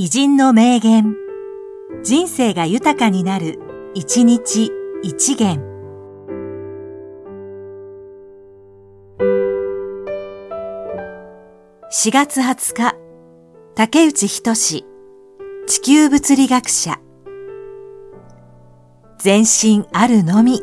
偉人の名言。人生が豊かになる、一日一元。4月20日、竹内仁地球物理学者。全身あるのみ。